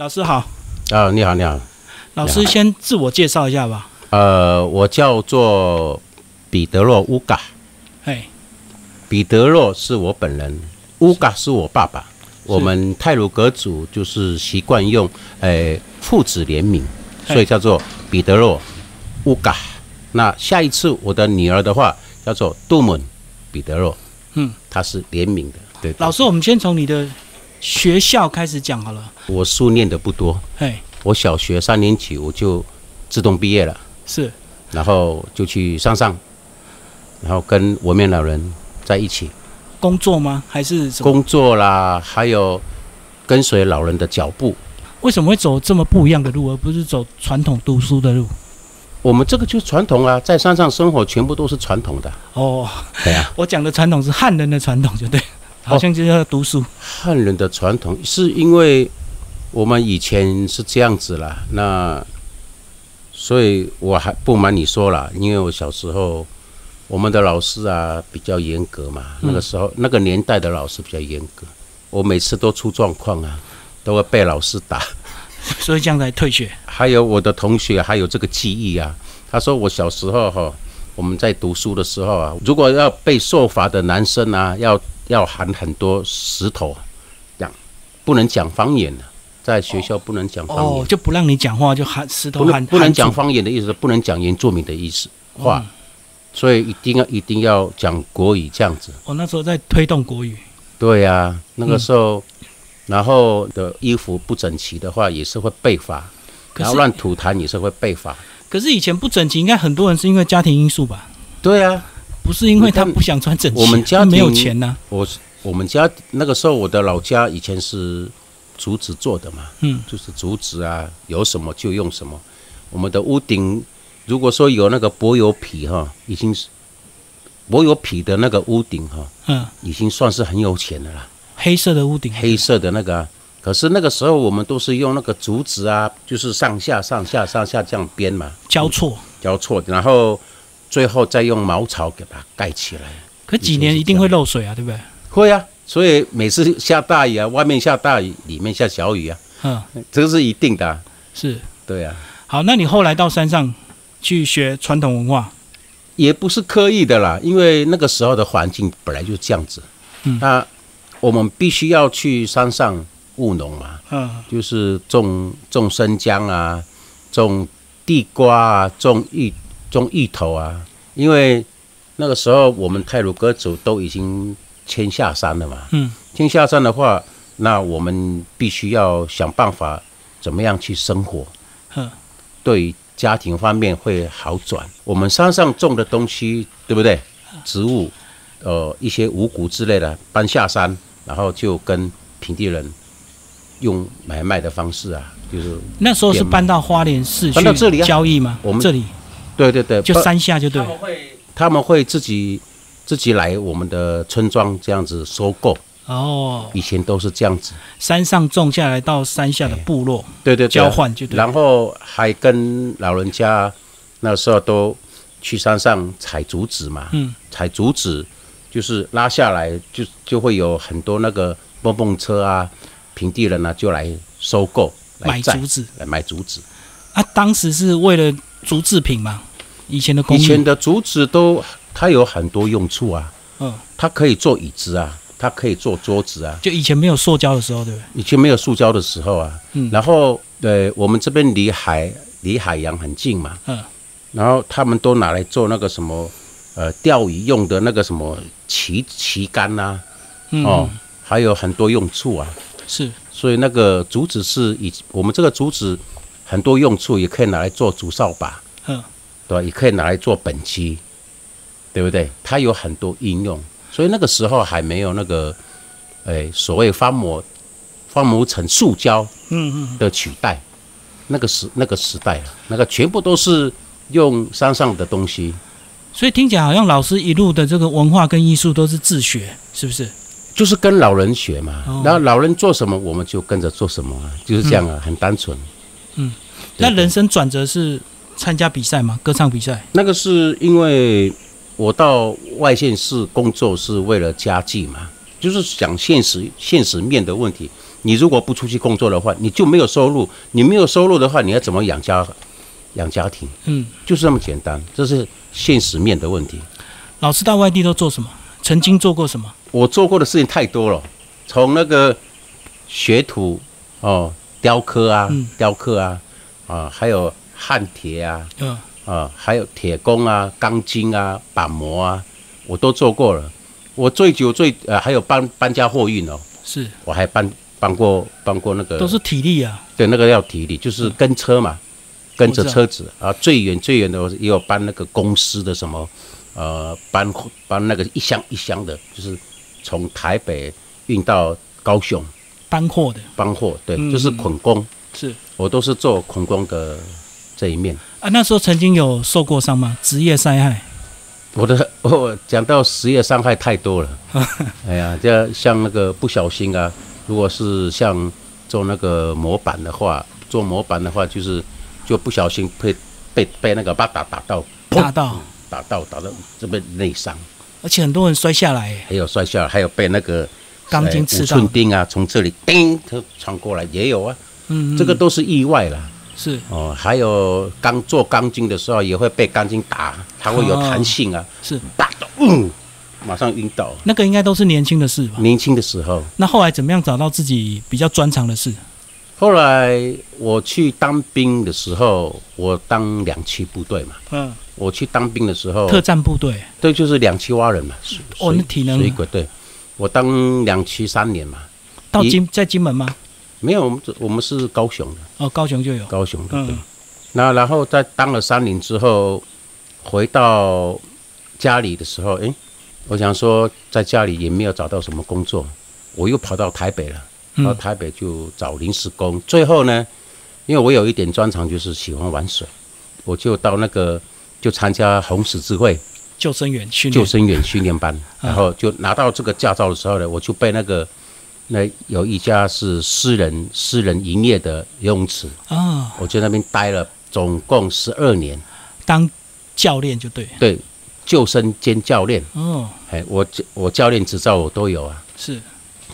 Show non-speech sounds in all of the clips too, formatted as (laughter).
老师好，啊，你好，你好。老师先自我介绍一下吧。呃，我叫做彼得洛乌嘎，嘿，彼得洛是我本人，乌嘎是我爸爸。我们泰鲁格族就是习惯用诶父子联名，所以叫做彼得洛乌嘎。那下一次我的女儿的话叫做杜门彼得洛，嗯，她是联名的。对，对老师，我们先从你的学校开始讲好了。我书念的不多，嘿，我小学三年级我就自动毕业了。是然后就去山上，然后跟文面老人在一起工作吗？还是什么？工作啦，还有跟随老人的脚步。为什么会走这么不一样的路，而不是走传统读书的路？我们这个就是传统啊，在山上生活全部都是传统的。哦，对啊，(laughs) 我讲的传统是汉人的传统，就对，好像就是要读书。汉人的传统是因为我们以前是这样子啦，那所以我还不瞒你说了，因为我小时候我们的老师啊比较严格嘛，那个时候那个年代的老师比较严格，我每次都出状况啊，都会被老师打。(laughs) 所以这样才退学。还有我的同学还有这个记忆啊，他说我小时候哈，我们在读书的时候啊，如果要被受罚的男生啊，要要含很多石头，这样不能讲方言的，在学校不能讲方言，哦，就不让你讲话，就喊石头不能喊不能讲方言的意思，不能讲原住民的意思嗯话，所以一定要一定要讲国语这样子。我那时候在推动国语。对呀、那个时嗯候，然后的衣服不整齐的话，也是会被罚。然后乱吐痰也是会被罚。可是以前不整齐，应该很多人是因为家庭因素吧？对啊，不是因为他不想穿整齐，我们家他没有庭钱呐、我是我们家那个时候，我的老家以前是竹子做的嘛，嗯，就是竹子啊，有什么就用什么。我们的屋顶如果说有那个柏油皮哈，已经是柏油皮的那个屋顶哈，嗯，已经算是很有钱的啦。黑色的屋顶，黑色的那个啊、可是那个时候我们都是用那个竹子啊，就是上下上下上下这样编嘛，交错。交错，然后最后再用茅草给它盖起来。可几年一定会漏水啊，对不对？会啊，所以每次下大雨啊，外面下大雨，里面下小雨啊，嗯，这个是一定的啊、是。对啊，好，那你后来到山上去学传统文化，也不是刻意的啦，因为那个时候的环境本来就这样子。嗯那我们必须要去山上务农嘛，嗯，就是种种生姜啊，种地瓜啊，种芋种芋头啊，因为那个时候我们泰鲁格族都已经迁下山了嘛。嗯，迁下山的话，那我们必须要想办法怎么样去生活，嗯，对家庭方面会好转。我们山上种的东西，对不对？植物，呃，一些五谷之类的搬下山，然后就跟平地人用买卖的方式啊，就是那时候是搬到花莲市搬到这里交易吗？我们这里对对对，就山下就对了。会他们会自己自己来我们的村庄这样子收购，哦，以前都是这样子。山上种下来到山下的部落对对对，交换就对。然后还跟老人家那时候都去山上采竹子嘛，嗯，采竹子就是拉下来就就会有很多那个蹦蹦车啊，平地人啊就来收购来买竹子来买竹子。啊，当时是为了竹制品嘛，以前的工以前的竹子都它有很多用处啊，嗯，它可以做椅子啊，它可以做桌子啊。就以前没有塑胶的时候，对不对？以前没有塑胶的时候啊，嗯。然后呃，我们这边离海离海洋很近嘛，嗯，然后他们都拿来做那个什么呃钓鱼用的那个什么旗旗杆呐、嗯，哦，还有很多用处啊，是。所以那个竹子是以我们这个竹子很多用处，也可以拿来做竹扫把，嗯，对吧？也可以拿来做本机，对不对？它有很多应用，所以那个时候还没有那个，哎，所谓翻模翻模成塑胶嗯嗯，的取代，那个时那个时代啊，那个全部都是用山上的东西，所以听起来好像老师一路的这个文化跟艺术都是自学，是不是？就是跟老人学嘛。哦然后老人做什么，我们就跟着做什么啊，就是这样啊，很单纯。嗯，那人生转折是参加比赛吗？歌唱比赛？那个是因为我到外县市工作是为了家计嘛，就是讲现实现实面的问题。你如果不出去工作的话，你就没有收入。你没有收入的话，你要怎么养家养家庭？嗯，就是这么简单，这是现实面的问题。老师到外地都做什么？曾经做过什么？我做过的事情太多了，从那个学徒哦，雕刻啊，嗯雕刻啊，啊，还有焊铁啊，嗯，啊，还有铁工啊、钢筋啊、板模啊，我都做过了。我最久最呃，还有搬搬家货运哦，是，我还搬搬过搬过那个，都是体力啊。对那个要体力，就是跟车嘛，跟着车子。啊，最远最远的我也有搬那个公司的什么，呃，搬搬那个一箱一箱的，就是从台北运到高雄。搬货的，搬货，对，嗯就是捆工，是。我都是做捆工的这一面。啊。那时候曾经有受过伤吗？职业伤害？我的 (laughs) 我讲到职业伤害太多了，(laughs) 哎呀，这像那个不小心啊，如果是像做那个模板的话，做模板的话就是就不小心被被被那个把打打到，打到，打到打到这边内伤，而且很多人摔下来，还有摔下来，还有被那个钢筋刺到寸钉啊从这里叮它穿过来也有啊，嗯，嗯这个都是意外啦。是哦，还有钢做钢筋的时候也会被钢筋打，它会有弹性啊，是，打到嗯，马上晕倒。那个应该都是年轻的事吧？年轻的时候，那后来怎么样找到自己比较专长的事？后来我去当兵的时候，我当两栖部队嘛。嗯，我去当兵的时候，特战部队，对，就是两栖蛙人嘛。哦水那体能水鬼对，我当两栖三年嘛。到金在金门吗？没有，我们我们是高雄的，哦，高雄就有，高雄的对。嗯，那然后在当了三年之后，回到家里的时候，诶，我想说在家里也没有找到什么工作，我又跑到台北了。到嗯，台北就找临时工。最后呢，因为我有一点专长，就是喜欢玩水，我就到那个就参加红十字会。救生员训练，救生员训练班，(laughs) 嗯。然后就拿到这个驾照的时候呢，我就被那个那有一家是私人私人营业的游泳池，啊，我在那边待了总共十二年，当教练就对，对，救生兼教练，哦，哎，我我教练执照我都有啊。是，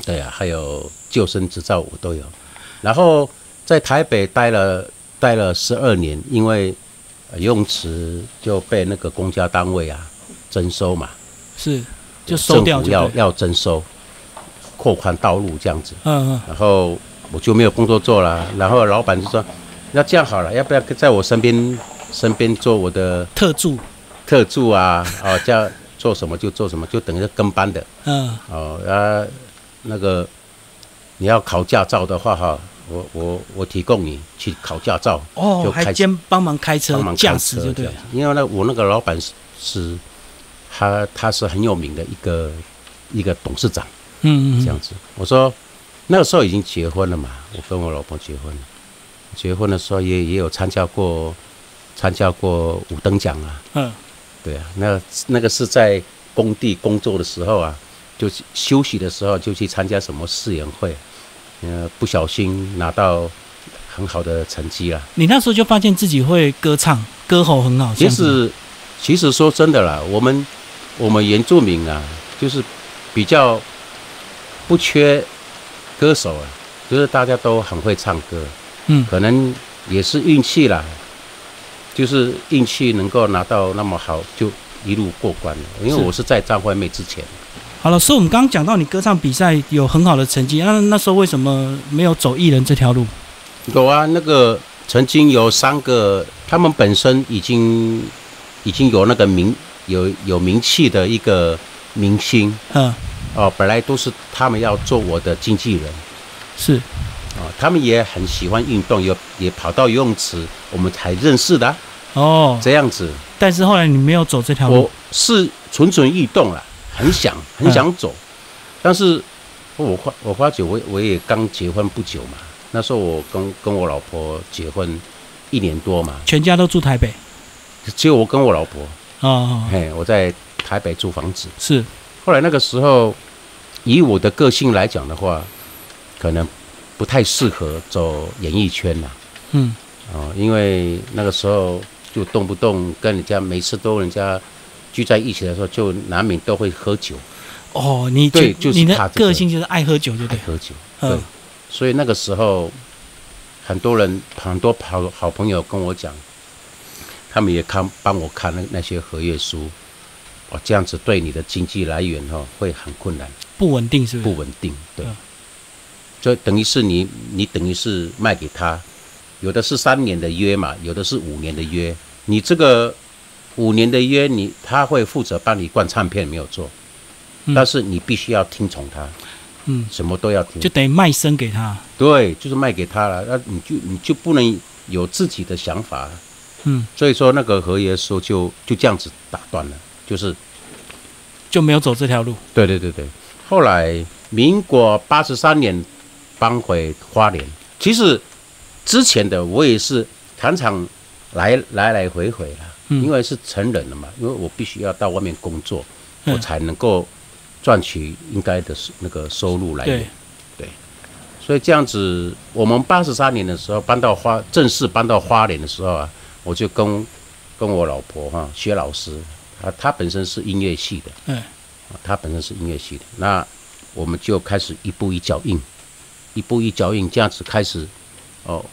对啊，还有救生执照我都有。然后在台北待了待了十二年，因为呃游泳池就被那个公家单位啊征收嘛，是，就收掉就，政府要要征收，扩宽道路这样子。嗯嗯，然后我就没有工作做了，然后老板就说：“那这样好了，要不要在我身边身边做我的特助，特助啊？哦，这样做什么就做什么，就等于是跟班的。”嗯，哦，啊，那个你要考驾照的话，哈，我我我提供你去考驾照，哦，就开还兼帮忙开车帮忙驾开驶就对。因为呢，我那个老板是是，他他是很有名的一个一个董事长嗯嗯嗯，这样子。我说那个时候已经结婚了嘛，我跟我老婆结婚了，结婚的时候也也有参加过参加过五等奖啊，嗯，对啊，那那个是在工地工作的时候啊，就是休息的时候就去参加什么试演会，呃，不小心拿到很好的成绩啦。你那时候就发现自己会歌唱，歌喉很好，其实，其实说真的啦，我们我们原住民啊，就是比较不缺歌手啊，就是大家都很会唱歌，嗯，可能也是运气啦，就是运气能够拿到那么好，就一路过关了。因为我是在张惠妹之前，好了，所以我们刚刚讲到你歌唱比赛有很好的成绩，那那时候为什么没有走艺人这条路？有啊，那个曾经有三个，他们本身已经已经有那个名有有名气的一个明星。嗯，哦，本来都是他们要做我的经纪人是，哦，他们也很喜欢运动，有也跑到游泳池，我们才认识的啊、哦，这样子。但是后来你没有走这条路我，是蠢蠢欲动了，很想很想走，但是我发我发觉我我也刚结婚不久嘛，那时候我跟跟我老婆结婚一年多嘛，全家都住台北，只有我跟我老婆，哦，嘿，我在台北租房子。是，后来那个时候，以我的个性来讲的话，可能不太适合走演艺圈啦，嗯，哦，因为那个时候就动不动跟人家每次都人家聚在一起的时候，就难免都会喝酒，哦，你对就你的个。个性就是爱喝酒，对不对？爱喝酒，嗯。对，所以那个时候，很多人很多好好朋友跟我讲，他们也看帮我看那那些合约书，哦，这样子对你的经济来源哈、会很困难，不稳定是不稳定，对。嗯，就等于是你你等于是卖给他，有的是三年的约嘛，有的是五年的约，你这个五年的约你他会负责帮你灌唱片没有做，嗯。但是你必须要听从他，嗯，什么都要听。就，等于卖身给他。对，就是卖给他了，那你就你就不能有自己的想法，嗯，所以说那个合约书就就这样子打断了，就是就没有走这条路。对对对对。后来民国八十三年搬回花莲，其实之前的我也是常常来来来回回了，嗯因为是成人了嘛，因为我必须要到外面工作，嗯我才能够赚取应该的那个收入来源对。所以这样子，我们八十三年的时候搬到花正式搬到花莲的时候啊，我就跟跟我老婆哈、薛老师，啊，他本身是音乐系的，嗯啊，她本身是音乐系的，那我们就开始一步一脚印，一步一脚印这样子开始哦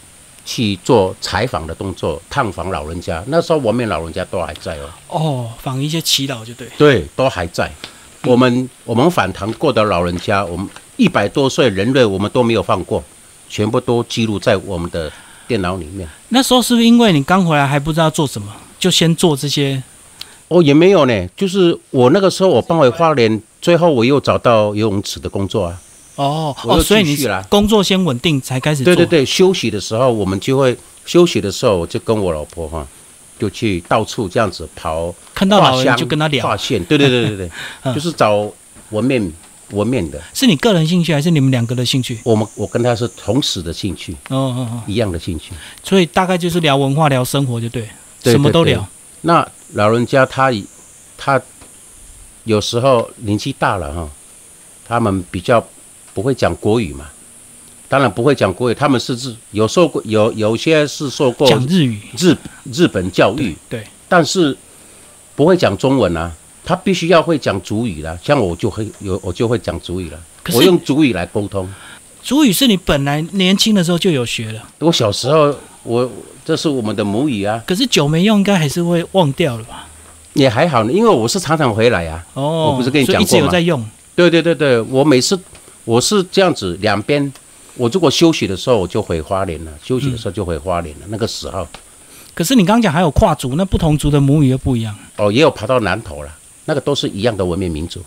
去做采访的动作，探访老人家。那时候我们老人家都还在哦，哦，访一些祈祷就对。对，都还在。我们我们访谈过的老人家，我们一百多岁人类，我们都没有放过，全部都记录在我们的电脑里面。那时候是不是因为你刚回来还不知道做什么，就先做这些？哦，也没有呢，就是我那个时候我搬回花莲，最后我又找到游泳池的工作啊。哦哦，所以你工作先稳定才开始做。对对对，休息的时候我们就会休息的时候，我就跟我老婆哈、就去到处这样子跑看到老人就跟他聊画，线，对对对对对，(laughs) 嗯就是找纹面纹面的。是你个人兴趣还是你们两个的兴趣？我们我跟他是同时的兴趣，哦哦哦，一样的兴趣。所以大概就是聊文化、聊生活就对什么都聊。那老人家他他有时候年纪大了哈，他们比较不会讲国语嘛，当然不会讲国语，他们是日有受过有有些是受过讲日语，日日本教育，对，但是不会讲中文啊，他必须要会讲主语啦。像我就会有我就会讲主语了，我用主语来沟通。主语是你本来年轻的时候就有学了，我小时候我这是我们的母语啊，可是久没用，应该还是会忘掉了吧？也还好呢，因为我是常常回来啊。哦，我不是跟你讲过吗有在用。对对对对，我每次我是这样子，两边我如果休息的时候我就回花莲了，休息的时候就回花莲了。那个时候可是你刚刚讲还有跨族，那不同族的母语又不一样。哦，也有跑到南投了，那个都是一样的文明民族。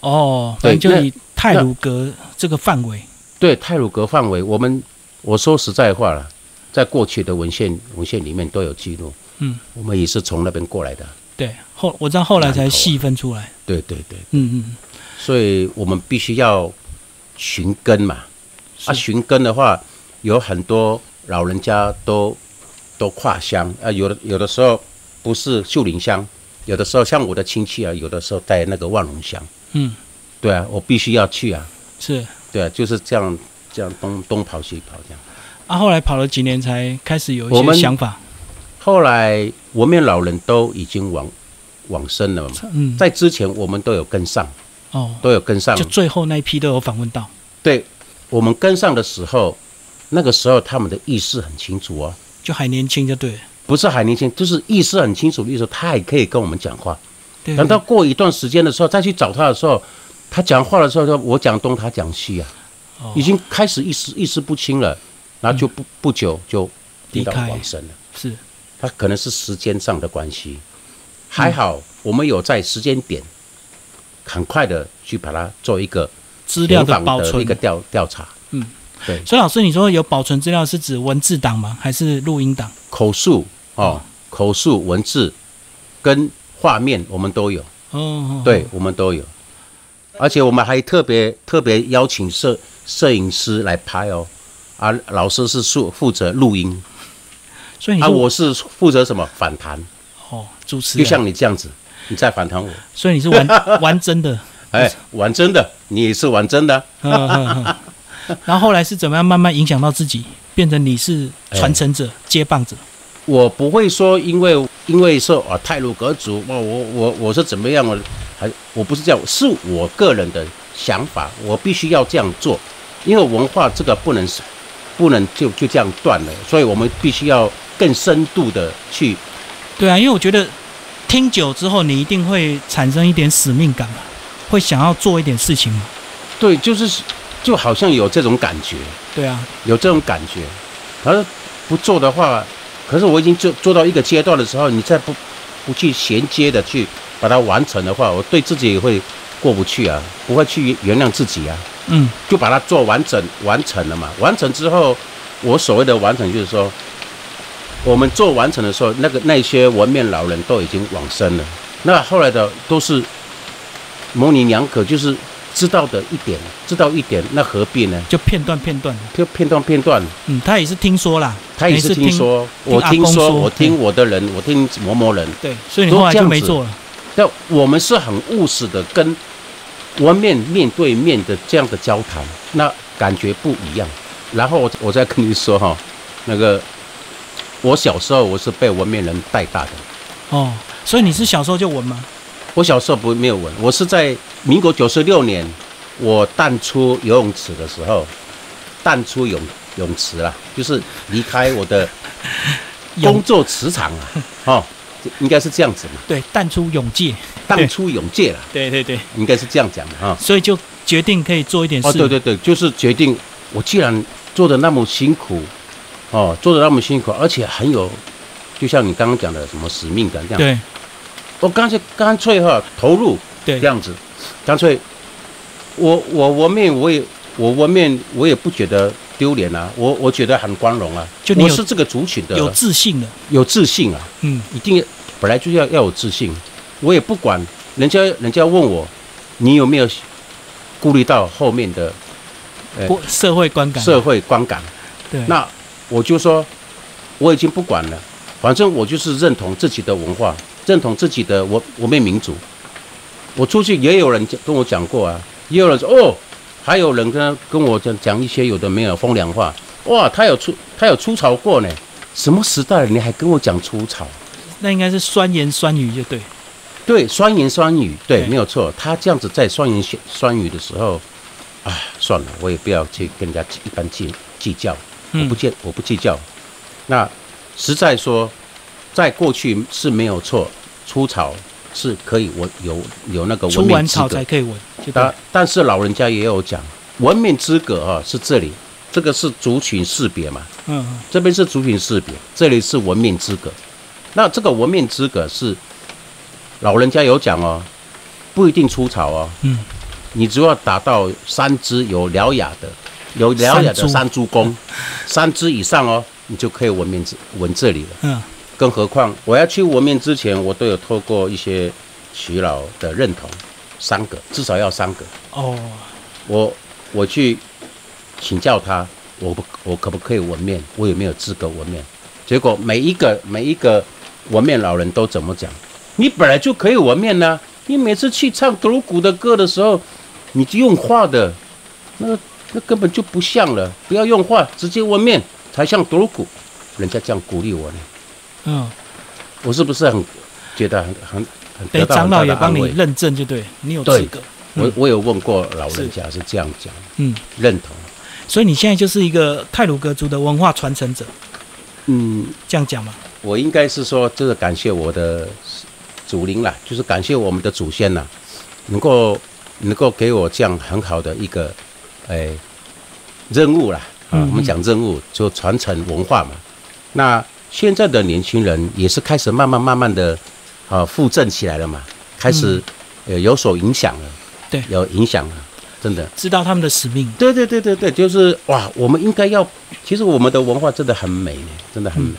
哦，对就以泰鲁格这个范围。对泰鲁格范围，我们我说实在话了，在过去的文献文献里面都有记录。嗯，我们也是从那边过来的。对，后我知道后来才细分出来。对对对，嗯嗯，所以我们必须要寻根嘛。啊，寻根的话，有很多老人家都都跨乡啊，有的有的时候不是秀林乡，有的时候像我的亲戚啊，有的时候在那个万隆乡。嗯，对啊，我必须要去啊。是。对啊，就是这样这样东东跑西跑这样。啊，后来跑了几年才开始有一些想法。后来我们老人都已经往往生了嘛，嗯，在之前我们都有跟上，哦，都有跟上就。最后那一批都有访问到。对，我们跟上的时候，那个时候他们的意识很清楚哦，就还年轻就对了。不是还年轻，就是意识很清楚的意思，他还可以跟我们讲话。等到过一段时间的时候，再去找他的时候，他讲话的时候，说我讲东，他讲西啊，哦已经开始意识意识不清了，然后就不不久就离开。往生了。是。他可能是时间上的关系，还好我们有在时间点很快的去把它做一个资料的保存。一个。调调查，嗯，对，所以老师，你说有保存资料是指文字档吗？还是录音档？口述哦，口述文字跟画面我们都有，哦，哦，对，我们都有，而且我们还特别特别邀请摄摄影师来拍哦，啊，老师是负负责录音，啊，所以你说我是负责什么反弹，哦，主持就，像你这样子，你在反弹我。所以你是玩 (laughs) 玩真的。哎，玩真的，你也是玩真的。(laughs) 然后后来是怎么样慢慢影响到自己，变成你是传承者、接棒者？我不会说，因为因为说啊，泰鲁格族，哇，我我我是怎么样，我还我不是这样，是我个人的想法，我必须要这样做，因为文化这个不能是不能就就这样断了，所以我们必须要更深度的去。对啊，因为我觉得听久之后，你一定会产生一点使命感嘛，会想要做一点事情嘛。对，就是就好像有这种感觉，对啊，有这种感觉，而不做的话，可是我已经做做到一个阶段的时候，你再不不去衔接的去把它完成的话，我对自己也会过不去啊，不会去原谅自己啊，嗯，就把它做完整完成了嘛。完成之后，我所谓的完成就是说，我们做完成的时候，那个那些文面老人都已经往生了，那后来的都是模棱两可，就是知道的一点，知道一点，那何必呢？就片段片段，就片段片段，嗯，他也是听说啦，他也是听说，听我听说，我听我的人，我听某某人，对，所以你后来就没做了。但我们是很务实的，跟文面面对面的这样的交谈，那感觉不一样。然后我我再跟你说哈，(laughs) 那个我小时候我是被文面人带大的，哦，所以你是小时候就文吗？我小时候不没有文，我是在民国九十六年我淡出游泳池的时候，淡出泳泳池啦，就是离开我的工作磁场啊，(laughs) 哦，应该是这样子嘛，对，淡出永界，淡出永界了，(laughs) 对对对，应该是这样讲的哈。所以就决定可以做一点事。哦，对对对，就是决定我既然做的那么辛苦，哦，做的那么辛苦，而且很有，就像你刚刚讲的什么使命感这样，对。我干脆干脆哈投入对。这样子，干脆我我我面我也我我面我也不觉得丢脸啊，我我觉得很光荣啊，就你我是这个族群的有自信的。有自信啊，嗯，一定本来就要要有自信，我也不管人家人家问我你有没有顾虑到后面的呃社会观感。社会观感。对，那我就说，我已经不管了，反正我就是认同自己的文化，认同自己的我我们民族。我出去也有人跟我讲过啊，也有人说哦，还有人跟跟我讲讲一些有的没有风凉话，哇，他有出他有出草过呢，什么时代了你还跟我讲出草？那应该是酸言酸语就对。对，酸言酸语，对，没有错。他这样子在酸言酸语的时候，啊，算了，我也不要去跟人家一般计计较。我嗯不计我不计较。那实在说，在过去是没有错，出草是可以我有有那个出文明资格完草才。可以闻，就对但。但是老人家也有讲，文明资格啊是这里，这个是族群识别嘛，嗯嗯这边是族群识别，这里是文明资格。那这个文明资格是老人家有讲哦，不一定出草哦，嗯，你只要达到三只有獠牙的，有獠牙的三株山猪公，三只以上哦，你就可以纹面这纹这里了。嗯，更何况我要去纹面之前，我都有透过一些耆老的认同，三个至少要三个。哦，我我去请教他，我不我可不可以纹面？我有没有资格纹面？结果每一个每一个纹面老人都怎么讲？你本来就可以纹面呢、你每次去唱德鲁古的歌的时候，你就用画的，那那根本就不像了。不要用画，直接纹面才像德鲁古。人家这样鼓励我呢，嗯，我是不是很觉得很很很得到很大老也帮你？认证就对，你有资对格。我嗯我有问过老人家是这样讲，嗯，认同。所以你现在就是一个泰鲁格族的文化传承者，嗯，这样讲嘛？我应该是说，这个感谢我的祖灵啦，就是感谢我们的祖先啦，能够能够给我这样很好的一个，哎，任务啦啊，嗯我们讲任务就传承文化嘛。那现在的年轻人也是开始慢慢慢慢的啊复振起来了嘛，开始呃有所影响了，对有影响了，真的。知道他们的使命。对对对对对，就是哇，我们应该要，其实我们的文化真的很美呢，真的很美。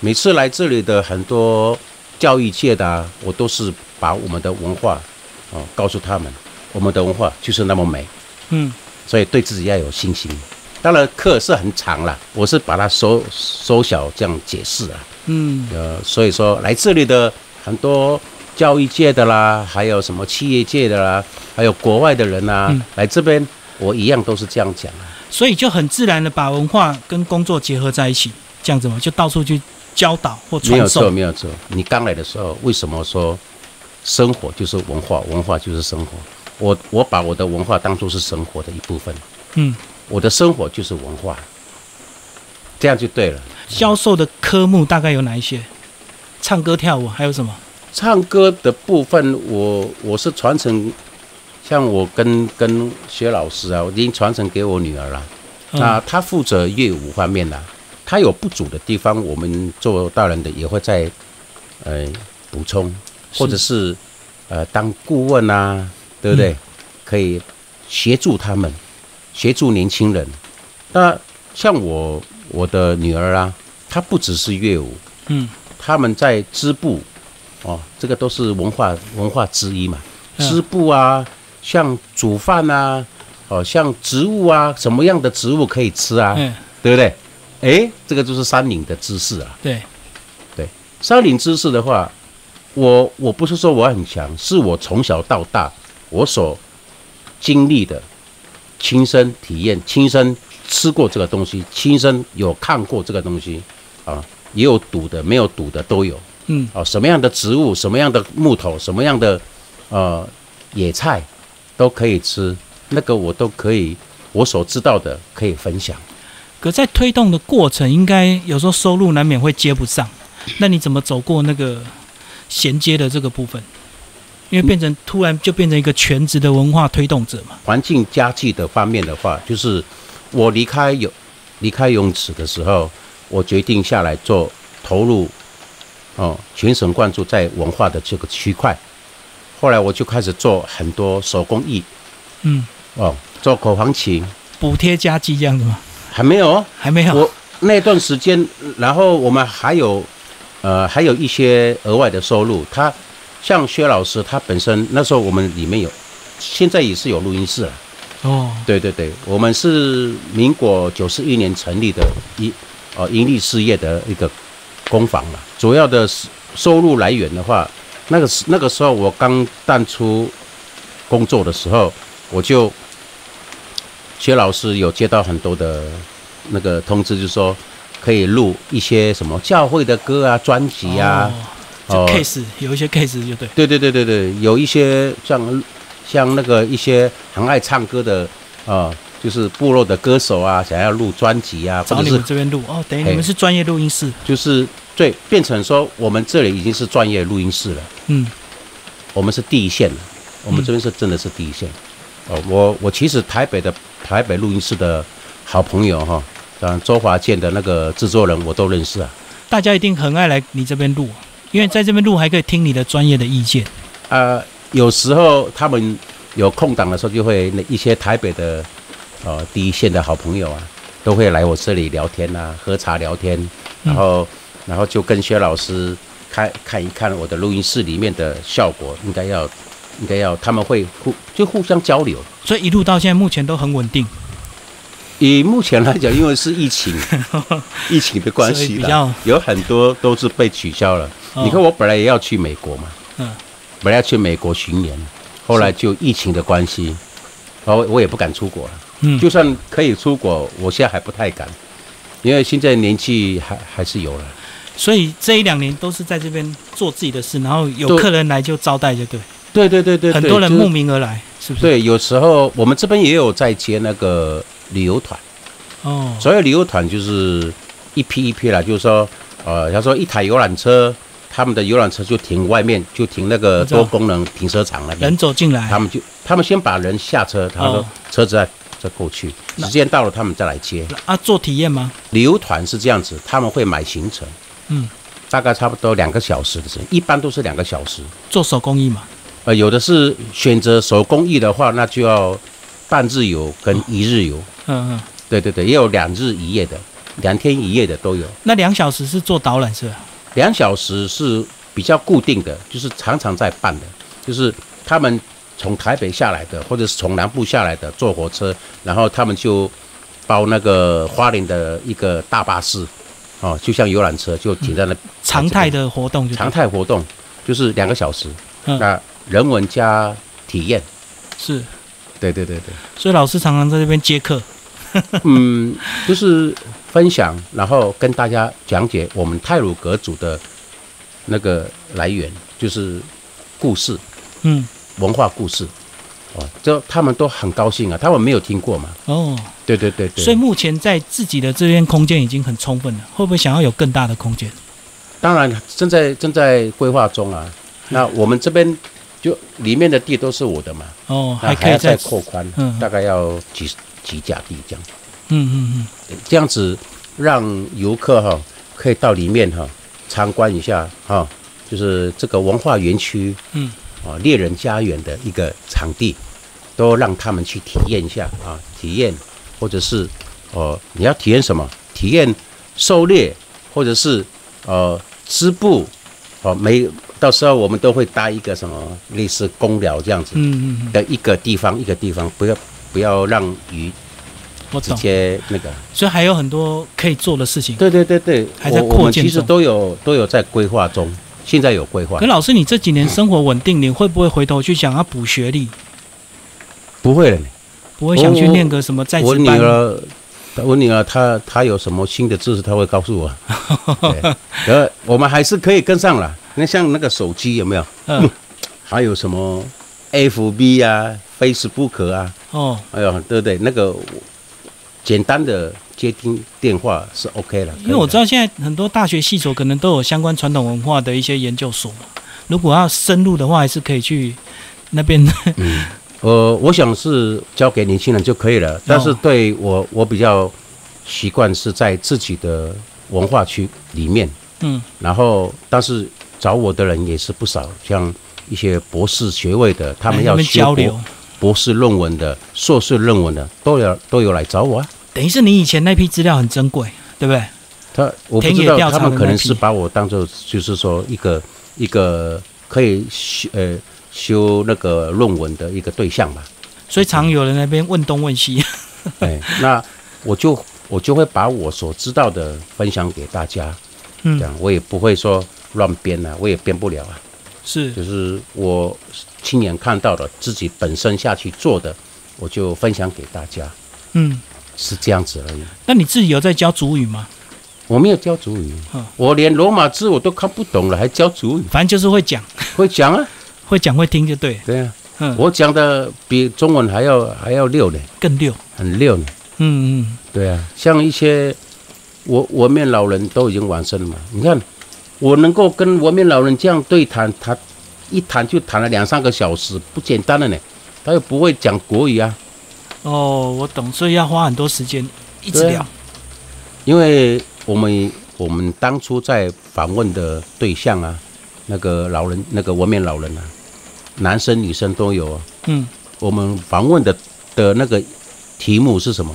每次来这里的很多教育界的、啊，我都是把我们的文化哦告诉他们，我们的文化就是那么美，嗯，所以对自己要有信心。当然课是很长了，我是把它收收小这样解释啊。嗯，呃，所以说来这里的很多教育界的啦，还有什么企业界的啦，还有国外的人啊、嗯来这边我一样都是这样讲啊。所以就很自然的把文化跟工作结合在一起，这样子嘛，就到处去教导或没有错，没有错。你刚来的时候，为什么说生活就是文化，文化就是生活？我我把我的文化当做是生活的一部分。嗯，我的生活就是文化，这样就对了。销售的科目大概有哪一些？唱歌、跳舞，还有什么？唱歌的部分，我我是传承，像我跟跟薛老师啊，我已经传承给我女儿了。嗯那她负责乐舞方面的，她有不足的地方，我们做大人的也会在呃补充，或者是呃当顾问啊，对不对？嗯可以协助他们，协助年轻人。那像我我的女儿啊，她不只是乐舞，嗯他们在织布，哦，这个都是文化文化之一嘛。嗯织布啊，像煮饭啊，哦，像植物啊，什么样的植物可以吃啊，嗯，对不对？诶，这个就是山岭的知识啊。对，山岭知识的话，我我不是说我很强，是我从小到大我所经历的，亲身体验、亲身吃过这个东西，亲身有看过这个东西啊，也有赌的，没有赌的都有。嗯啊，什么样的植物，什么样的木头，什么样的呃野菜都可以吃，那个我都可以，我所知道的可以分享。可在推动的过程，应该有时候收入难免会接不上。那你怎么走过那个衔接的这个部分？因为变成突然就变成一个全职的文化推动者嘛。环境家具的方面的话，就是我离开泳离开泳池的时候，我决定下来做投入，哦，全神贯注在文化的这个区块。后来我就开始做很多手工艺，嗯，哦，做口簧琴，补贴家具这样子吗？还没有哦，还没有。我那段时间，然后我们还有，呃，还有一些额外的收入。他像薛老师，他本身那时候我们里面有，现在也是有录音室了。哦，对对对，我们是民国九十一年成立的一呃盈利事业的一个工坊了。主要的收收入来源的话，那个时那个时候我刚淡出工作的时候，我就薛老师有接到很多的那个通知，就是说可以录一些什么教会的歌啊、专辑啊。就 case 有一些 case 就对。对对对对对，有一些像像那个一些很爱唱歌的啊、就是部落的歌手啊，想要录专辑啊，找你们这边录哦，等于你们是专业录音室。就是对变成说我们这里已经是专业录音室了，嗯，我们是第一线了，我们这边是真的是第一线。哦，我我其实台北的台北录音室的好朋友哈，像周华健的那个制作人我都认识啊。大家一定很爱来你这边录，因为在这边录还可以听你的专业的意见。呃，有时候他们有空档的时候，就会那一些台北的呃第一线的好朋友啊，都会来我这里聊天啊，喝茶聊天，然后、然后就跟薛老师看看一看我的录音室里面的效果，应该要应该要他们会互就互相交流。所以一路到现在，目前都很稳定，以目前来讲，因为是疫情 (laughs) 疫情的关系比较，有很多都是被取消了。哦你看，我本来也要去美国嘛，嗯，本来要去美国巡演，后来就疫情的关系，然后我也不敢出国了。嗯，就算可以出国，我现在还不太敢，因为现在年纪还还是有了。所以这一两年都是在这边做自己的事，然后有客人来就招待，就对，对对对对，很多人慕名而来，是不是？，对，有时候我们这边也有在接那个旅游团，哦，所谓旅游团就是一批一批啦，就是说，呃，他说一台游览车，他们的游览车就停外面，就停那个多功能停车场那边人，走进来他，们就他们先把人下车，他说哦车子再再过去，时间到了他们再来接。啊，做体验吗？旅游团是这样子，他们会买行程，嗯，大概差不多两个小时的时间，一般都是两个小时。做手工艺嘛，呃，有的是选择手工艺的话，那就要半日游跟一日游。嗯嗯，对对对，也有两日一夜的，两天一夜的都有。那两小时是做导览是吧？两小时是比较固定的，就是常常在办的，就是他们从台北下来的，或者是从南部下来的，坐火车，然后他们就包那个花莲的一个大巴士，哦，就像游览车，就停在那。常态的活动常态活动就是两个小时，嗯。那人文加体验，是，对对对对，所以老师常常在这边接客，嗯，就是分享，然后跟大家讲解我们泰鲁格族的那个来源，就是故事。嗯，文化故事，哦，这他们都很高兴啊，他们没有听过嘛。哦，对对对对。所以目前在自己的这边空间已经很充分了，会不会想要有更大的空间？当然正在正在规划中啊。那我们这边就里面的地都是我的嘛。哦，还可以再扩宽，嗯，大概要几几甲地这样。嗯嗯嗯，这样子让游客哈可以到里面哈参观一下哈，就是这个文化园区，嗯，啊猎人家园的一个场地，都让他们去体验一下啊，体验或者是哦你要体验什么？体验狩猎或者是呃织布，哦每到时候我们都会搭一个什么类似公寮这样子，嗯嗯的一个地方一个地方，不要不要让鱼。直接那个，所以还有很多可以做的事情。对对对对，还在扩建其实都有都有在规划中，现在有规划。可老师，你这几年生活稳定，你会不会回头去想要补学历？不会了，不会想去念个什么在职班？我女儿，我女儿她她有什么新的知识，她会告诉我。(laughs) 呃，我们还是可以跟上了。那像那个手机有没有？嗯。(laughs) 还有什么 FB 啊，Facebook 啊？哦。哎呦，对不对？那个。简单的接听电话是 OK 了，因为我知道现在很多大学系所可能都有相关传统文化的一些研究所嘛。如果要深入的话，还是可以去那边。嗯，呃，我想是交给年轻人就可以了。但是对我，我比较习惯是在自己的文化区里面。嗯，然后但是找我的人也是不少，像一些博士学位的，他们要交流。博士论文的、硕士论文的都有都有来找我啊。等于是你以前那批资料很珍贵，对不对？他我不知道，他们可能是把我当做就是说一个一个可以修呃修那个论文的一个对象吧。所以常有人那边问东问西。(laughs) 哎，那我就我就会把我所知道的分享给大家。嗯，这样我也不会说乱编啊，我也编不了啊。是，就是我。亲眼看到的，自己本身下去做的，我就分享给大家。嗯，是这样子而已。那你自己有在教主语吗？我没有教主语，我连罗马字我都看不懂了，还教主语？反正就是会讲，会讲啊，(laughs) 会讲会听就对。对啊，嗯，我讲的比中文还要还要溜呢，更溜，很溜呢。嗯嗯，对啊，像一些我我面老人都已经完生了嘛，你看我能够跟我面老人这样对谈，他。一谈就谈了两三个小时，不简单了呢。他又不会讲国语啊。哦，我懂，所以要花很多时间一直聊。因为我们我们当初在访问的对象啊，那个老人，那个文面老人啊，男生女生都有。啊嗯。我们访问的的那个题目是什么？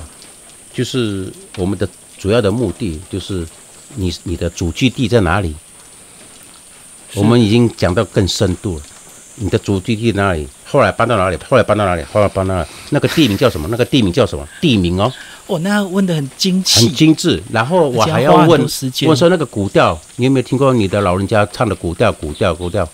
就是我们的主要的目的就是你你的主居地在哪里？我们已经讲到更深度了。你的主基地哪里？后来搬到哪里？后来搬到哪里？后来搬到哪里？那个地名叫什么？那个地名叫什么？地名哦。哦，那问的很精细，很精致。然后我还要问，我说那个古调，你有没有听过你的老人家唱的古调？古调，古调。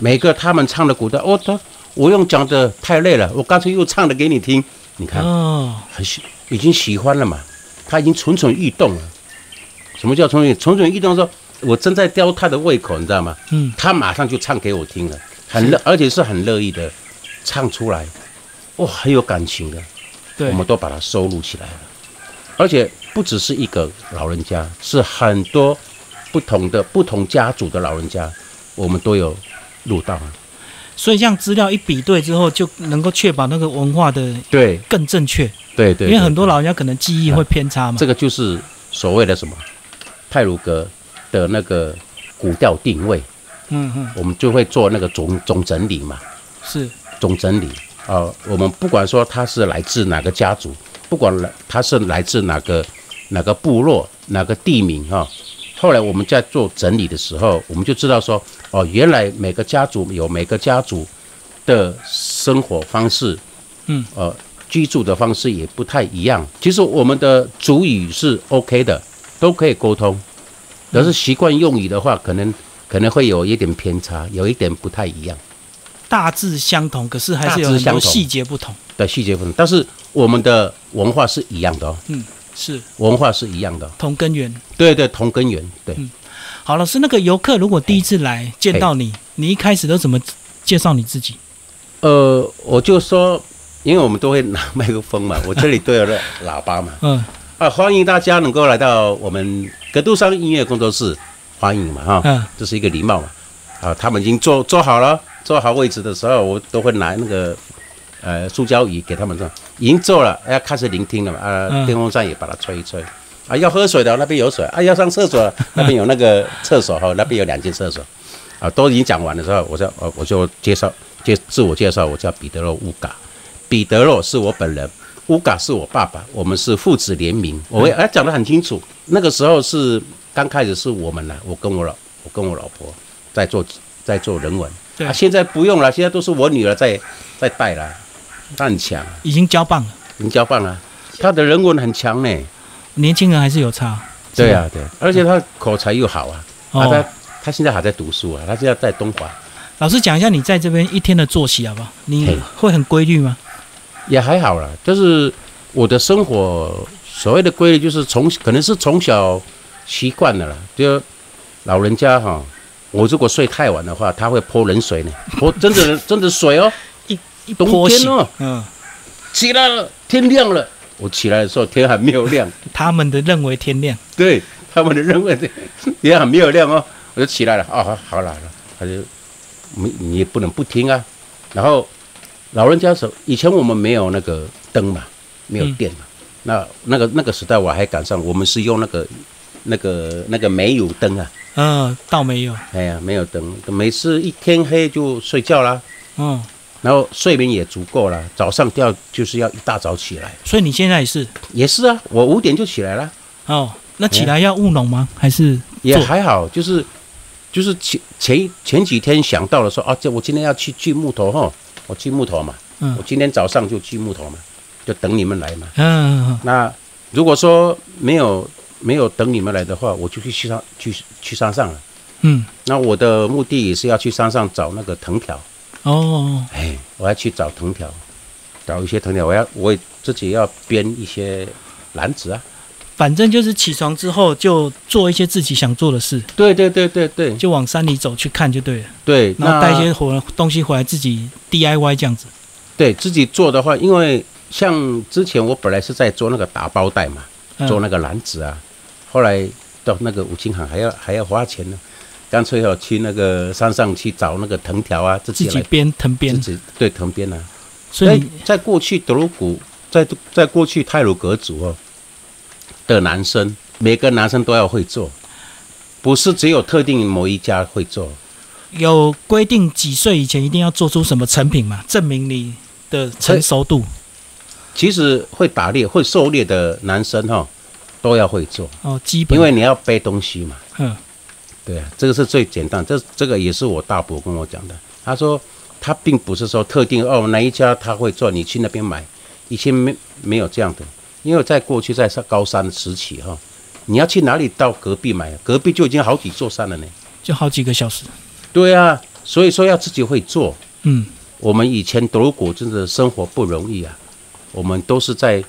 每个他们唱的古调，哦，他我用讲的太累了，我干脆又唱的给你听。你看，哦，很喜，已经喜欢了嘛。他已经蠢蠢欲动了。什么叫蠢蠢？蠢蠢欲动说。我正在吊他的胃口，你知道吗？嗯，他马上就唱给我听了，很乐，而且是很乐意的唱出来，哇，很有感情的。对，我们都把它收录起来了，而且不只是一个老人家，是很多不同的不同家族的老人家，我们都有录到。所以，这样资料一比对之后，就能够确保那个文化的对更正确。对对，因为很多老人家可能记忆会偏差嘛。这个就是所谓的什么泰鲁格。的那个古调定位，嗯嗯，我们就会做那个总总整理嘛，是总整理啊。我们不管说他是来自哪个家族，不管来他是来自哪个哪个部落哪个地名哈。后来我们在做整理的时候，我们就知道说，哦，原来每个家族有每个家族的生活方式，嗯，呃，居住的方式也不太一样。其实我们的主语是 OK 的，都可以沟通。要是习惯用语的话，可能可能会有一点偏差，有一点不太一样。大致相同，可是还是有很多细节不同。对，细节不同，但是我们的文化是一样的哦。嗯，是文化是一样的，同根源。对对，同根源。对。嗯，好，老师，那个游客如果第一次来见到你，你一开始都怎么介绍你自己？呃，我就说，因为我们都会拿麦克风嘛，(laughs) 我这里都有喇叭嘛，嗯啊，欢迎大家能够来到我们格杜桑音乐工作室，欢迎嘛哈，嗯。这是一个礼貌嘛。啊，他们已经坐坐好了，坐好位置的时候，我都会拿那个呃塑胶椅给他们坐，已经坐了，要开始聆听了嘛，啊，嗯。电风扇也把它吹一吹。啊，要喝水的那边有水，啊，要上厕所 (laughs) 那边有那个厕所哈，那边有两间厕所，啊，都已经讲完的时候，我就呃我就介绍介自我介绍，我叫彼得洛乌嘎，彼得洛是我本人，乌嘎是我爸爸，我们是父子联名，我会哎讲得很清楚。那个时候是刚开始是我们呢，我跟我老我跟我老婆在做在做人文，对。啊，现在不用了，现在都是我女儿在在带了，她很强，已经交棒了，已经交棒了，她的人文很强呢。年轻人还是有差。对啊，对，而且她口才又好啊，啊，哦她她现在还在读书啊，她现在在东华，老师讲一下你在这边一天的作息好不好？你会很规律吗？也还好啦，就是我的生活所谓的规律，就是从可能是从小习惯了啦，就老人家哈，我如果睡太晚的话，他会泼冷水呢，(laughs) 泼真的真的水哦，一冬波醒天哦，嗯，起来了，天亮了，我起来的时候天还没有亮，他们的认为天亮，对他们的认为天还没有亮哦，我就起来了，哦，好好了，他就你你也不能不听啊，然后老人家说，以前我们没有那个灯嘛，没有嗯。电嘛，那那个那个时代我还赶上，我们是用那个那个那个煤油灯啊，嗯，倒没有，哎呀，没有灯，每次一天黑就睡觉啦，嗯，然后睡眠也足够了，早上掉就是要一大早起来，所以你现在也是？也是啊，我五点就起来了。哦，那起来要务农吗？还是也还好，就是就是前前前几天想到了说啊，这我今天要去锯木头哈，我锯木头嘛，嗯。我今天早上就锯木头嘛，就等你们来嘛。嗯嗯。那如果说没有没有等你们来的话，我就去去山去去山上了。嗯。那我的目的也是要去山上找那个藤条，哦，哎，我要去找藤条，找一些藤条，我要我自己要编一些篮子啊。反正就是起床之后就做一些自己想做的事，对对对对对。就往山里走去看就对了，对，然后带一些活东西回来自己 DIY 这样子。对自己做的话，因为像之前我本来是在做那个打包袋嘛，嗯。做那个篮子啊，后来到那个五金行还要还要花钱呢，干脆要去那个山上去找那个藤条啊，自自己己来编藤编自，己对藤编啊。所以在在过去德鲁古，在在过去泰鲁格族哦的男生，每个男生都要会做，不是只有特定某一家会做。有规定几岁以前一定要做出什么成品嘛，证明你的成熟度其实会打猎、会狩猎的男生哈、都要会做，哦，基本因为你要背东西嘛。嗯对啊，这个是最简单，这这个也是我大伯跟我讲的。他说他并不是说特定哦哪一家他会做，你去那边买，以前没没有这样的，因为在过去在上高山时期哈、你要去哪里到隔壁买？隔壁就已经好几座山了呢。就好几个小时，对啊，所以说要自己会做。嗯我们以前德鲁古真的生活不容易啊，我们都是在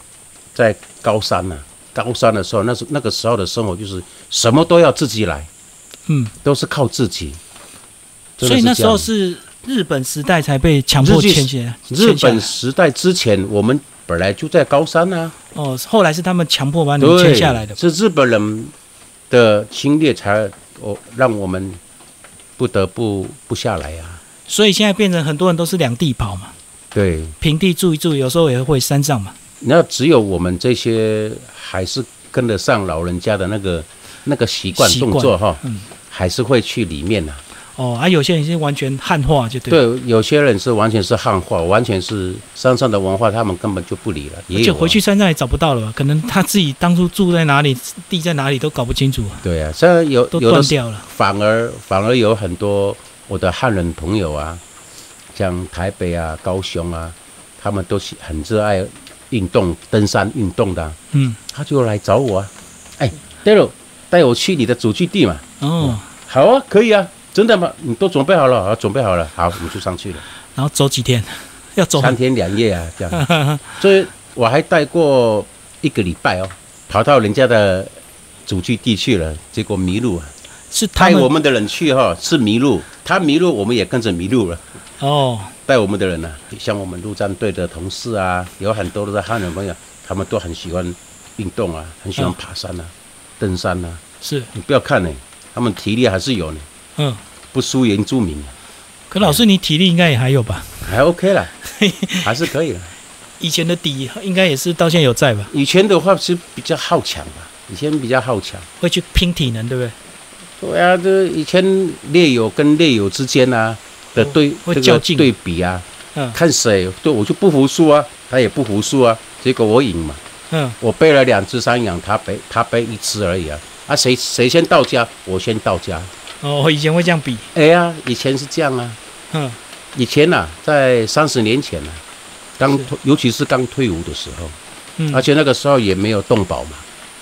在高山呐、高三的时候，那是那个时候的生活就是什么都要自己来，嗯，都是靠自己。所以那时候是日本时代才被强迫迁起来，日本时代之前，我们本来就在高山啊，哦，后来是他们强迫把你迁下来的，是日本人的侵略才哦让我们不得不不下来啊。所以现在变成很多人都是两地跑嘛，对，平地住一住，有时候也会山上嘛，那只有我们这些还是跟得上老人家的那个那个习惯动作哈，嗯还是会去里面呐、哦，啊，有些人是完全汉化就对，对，有些人是完全是汉化，完全是山上的文化，他们根本就不理了。也有、啊、就回去山上也找不到了吧？可能他自己当初住在哪里，地在哪里都搞不清楚，对啊，现在有都断掉了。反而反而有很多我的汉人朋友啊，像台北啊、高雄啊，他们都是很热爱运动、登山运动的啊、嗯，他就来找我啊，哎 d a r 带我去你的祖居地嘛。哦，好啊，可以啊，真的吗？你都准备好了？好，准备好了，好，我们就上去了，然后走几天，(laughs) 要走三天两夜啊，这样。(laughs) 所以我还带过一个礼拜哦，跑到人家的祖居地去了，结果迷路啊。是他带我们的人去哈、是迷路，他迷路，我们也跟着迷路了。哦，带我们的人呢、像我们陆战队的同事啊，有很多的汉人朋友，他们都很喜欢运动啊，很喜欢嗯爬山啊、登山啊。是，你不要看呢、他们体力还是有呢，嗯。不输原住民，可老师，你体力应该也还有吧？还 OK 啦，(laughs) 还是可以的。以前的底应该也是到现在有在吧？以前的话是比较好强吧，以前比较好强。会去拼体能，对不对？对啊，这以前猎友跟猎友之间啊的对、这个会较劲对比啊，嗯看谁对我就不服输啊，他也不服输啊，结果我赢嘛。嗯，我背了两只山羊，他背他背一只而已啊。啊，谁谁先到家，我先到家。哦，以前会这样比，哎呀，以前是这样啊。嗯，以前呐、啊，在三十年前呐、啊，刚尤其是刚退伍的时候，嗯，而且那个时候也没有动保嘛。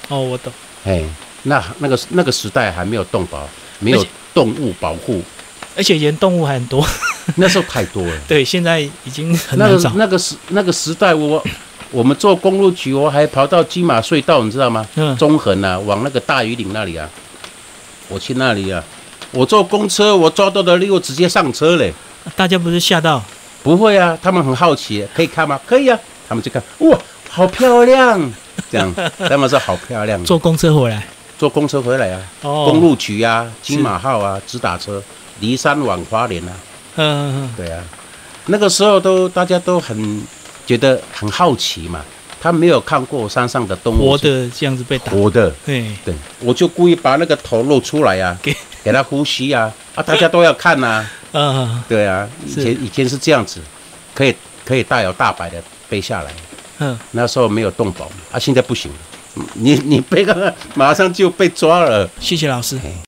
哦，我懂，哎，那那个那个时代还没有动保，没有动物保护，而且以前动物还很多，(laughs) 那时候太多了。(laughs) 对，现在已经很那个难找，那个时那个时代我，我们做公路局，我还跑到金马隧道，你知道吗？嗯，中横啊，往那个大屿岭那里啊，我去那里啊，我坐公车，我抓到的六直接上车嘞。大家不是吓到，不会啊，他们很好奇，可以看吗？可以啊，他们就看，哇，好漂亮，这样，(laughs) 他们说好漂亮。坐公车回来，坐公车回来啊，哦，公，路局啊，金马号啊，直达车，离山往花莲啊，嗯嗯对啊，那个时候都大家都很觉得很好奇嘛，他没有看过山上的动嗯，物，活的这样子被打，活的，对，对，我就故意把那个头露出来啊、给。给他呼吸啊，啊，大家都要看呐、(laughs) 嗯对啊，以前以前是这样子，可以可以大摇大摆的背下来，嗯，那时候没有动保嘛，啊，现在不行，你你背个马上就被抓了。谢谢老师。